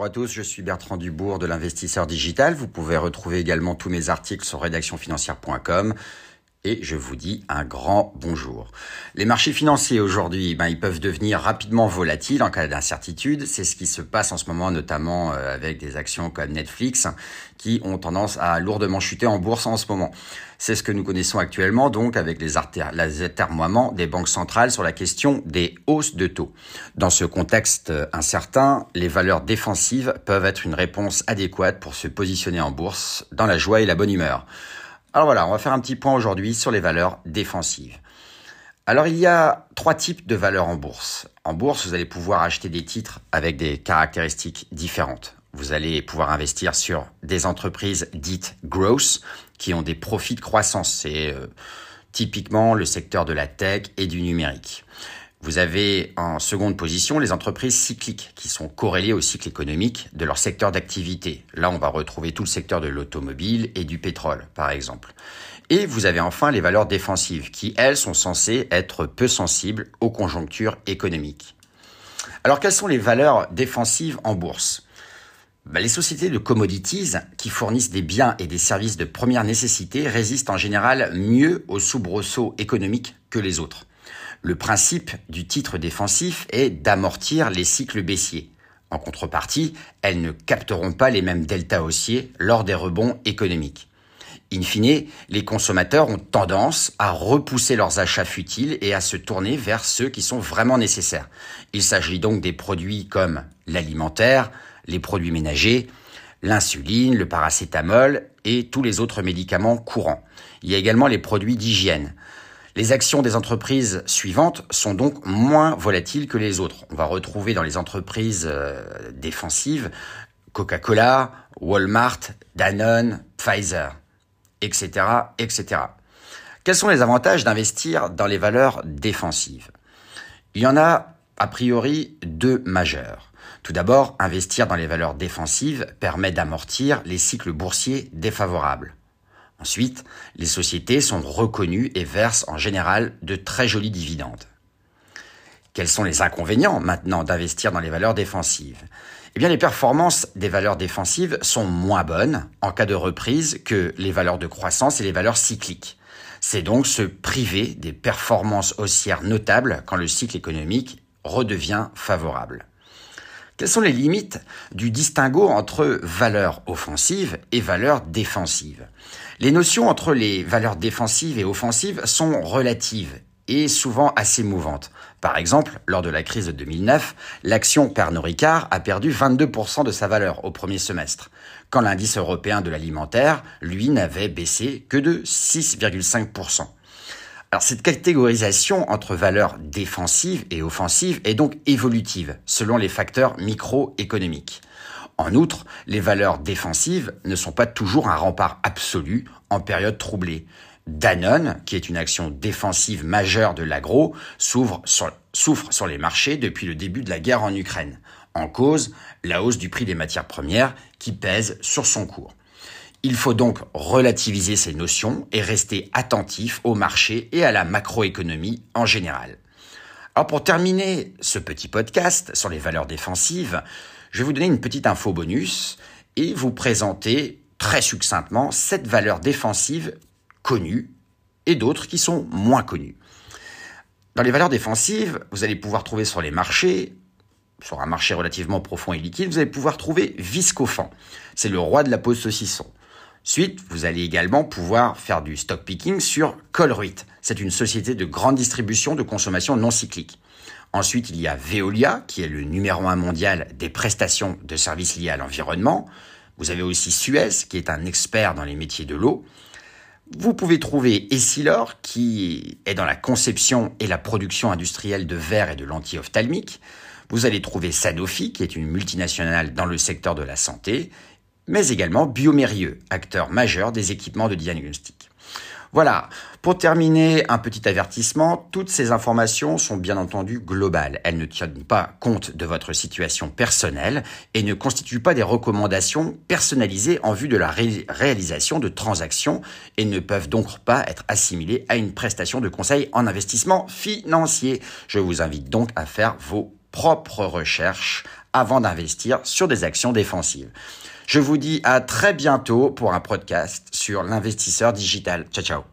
Bonjour à tous, je suis Bertrand Dubourg de l'investisseur digital. Vous pouvez retrouver également tous mes articles sur rédactionfinancière.com et je vous dis un grand bonjour. Les marchés financiers aujourd'hui, ben, ils peuvent devenir rapidement volatiles en cas d'incertitude. C'est ce qui se passe en ce moment, notamment euh, avec des actions comme Netflix, qui ont tendance à lourdement chuter en bourse en ce moment. C'est ce que nous connaissons actuellement, donc, avec les, atermoiements des banques centrales sur la question des hausses de taux. Dans ce contexte euh, incertain, les valeurs défensives peuvent être une réponse adéquate pour se positionner en bourse dans la joie et la bonne humeur. Alors voilà, on va faire un petit point aujourd'hui sur les valeurs défensives. Alors il y a trois types de valeurs en bourse. En bourse, vous allez pouvoir acheter des titres avec des caractéristiques différentes. Vous allez pouvoir investir sur des entreprises dites growth qui ont des profits de croissance. C'est euh, typiquement le secteur de la tech et du numérique. Vous avez en seconde position les entreprises cycliques qui sont corrélées au cycle économique de leur secteur d'activité. Là, on va retrouver tout le secteur de l'automobile et du pétrole, par exemple. Et vous avez enfin les valeurs défensives qui, elles, sont censées être peu sensibles aux conjonctures économiques. Alors, quelles sont les valeurs défensives en bourse? Bah, Les sociétés de commodities qui fournissent des biens et des services de première nécessité résistent en général mieux aux soubresauts économiques que les autres. Le principe du titre défensif est d'amortir les cycles baissiers. En contrepartie, elles ne capteront pas les mêmes deltas haussiers lors des rebonds économiques. In fine, les consommateurs ont tendance à repousser leurs achats futiles et à se tourner vers ceux qui sont vraiment nécessaires. Il s'agit donc des produits comme l'alimentaire, les produits ménagers, l'insuline, le paracétamol et tous les autres médicaments courants. Il y a également les produits d'hygiène. Les actions des entreprises suivantes sont donc moins volatiles que les autres. On va retrouver dans les entreprises euh, défensives Coca-Cola, Walmart, Danone, Pfizer, etc., etc. Quels sont les avantages d'investir dans les valeurs défensives? Il y en a a priori deux majeurs. Tout d'abord, investir dans les valeurs défensives permet d'amortir les cycles boursiers défavorables. Ensuite, les sociétés sont reconnues et versent en général de très jolis dividendes. Quels sont les inconvénients maintenant d'investir dans les valeurs défensives? Eh bien, les performances des valeurs défensives sont moins bonnes en cas de reprise que les valeurs de croissance et les valeurs cycliques. C'est donc se priver des performances haussières notables quand le cycle économique redevient favorable. Quelles sont les limites du distinguo entre valeurs offensives et valeurs défensives? Les notions entre les valeurs défensives et offensives sont relatives et souvent assez mouvantes. Par exemple, lors de la crise de 2009, l'action Pernod Ricard a perdu 22% de sa valeur au premier semestre, quand l'indice européen de l'alimentaire, lui, n'avait baissé que de 6,5%. Alors cette catégorisation entre valeurs défensives et offensives est donc évolutive selon les facteurs microéconomiques. En outre, les valeurs défensives ne sont pas toujours un rempart absolu en période troublée. Danone, qui est une action défensive majeure de l'agro, souffre sur, les marchés depuis le début de la guerre en Ukraine. En cause, la hausse du prix des matières premières qui pèse sur son cours. Il faut donc relativiser ces notions et rester attentif au marché et à la macroéconomie en général. Alors pour terminer ce petit podcast sur les valeurs défensives, je vais vous donner une petite info bonus et vous présenter très succinctement sept valeurs défensives connues et d'autres qui sont moins connues. Dans les valeurs défensives, vous allez pouvoir trouver sur les marchés, sur un marché relativement profond et liquide, vous allez pouvoir trouver Viscofan. C'est le roi de la pose saucisson. Suite, vous allez également pouvoir faire du stock picking sur Colruyt. C'est une société de grande distribution de consommation non cyclique. Ensuite, il y a Veolia, qui est le numéro un mondial des prestations de services liés à l'environnement. Vous avez aussi Suez, qui est un expert dans les métiers de l'eau. Vous pouvez trouver Essilor, qui est dans la conception et la production industrielle de verre et de lentilles ophtalmiques. Vous allez trouver Sanofi, qui est une multinationale dans le secteur de la santé mais également Biomérieux, acteur majeur des équipements de diagnostic. Voilà, pour terminer, un petit avertissement, toutes ces informations sont bien entendu globales. Elles ne tiennent pas compte de votre situation personnelle et ne constituent pas des recommandations personnalisées en vue de la réalisation de transactions et ne peuvent donc pas être assimilées à une prestation de conseil en investissement financier. Je vous invite donc à faire vos propre recherche avant d'investir sur des actions défensives. Je vous dis à très bientôt pour un podcast sur l'investisseur digital. Ciao, ciao.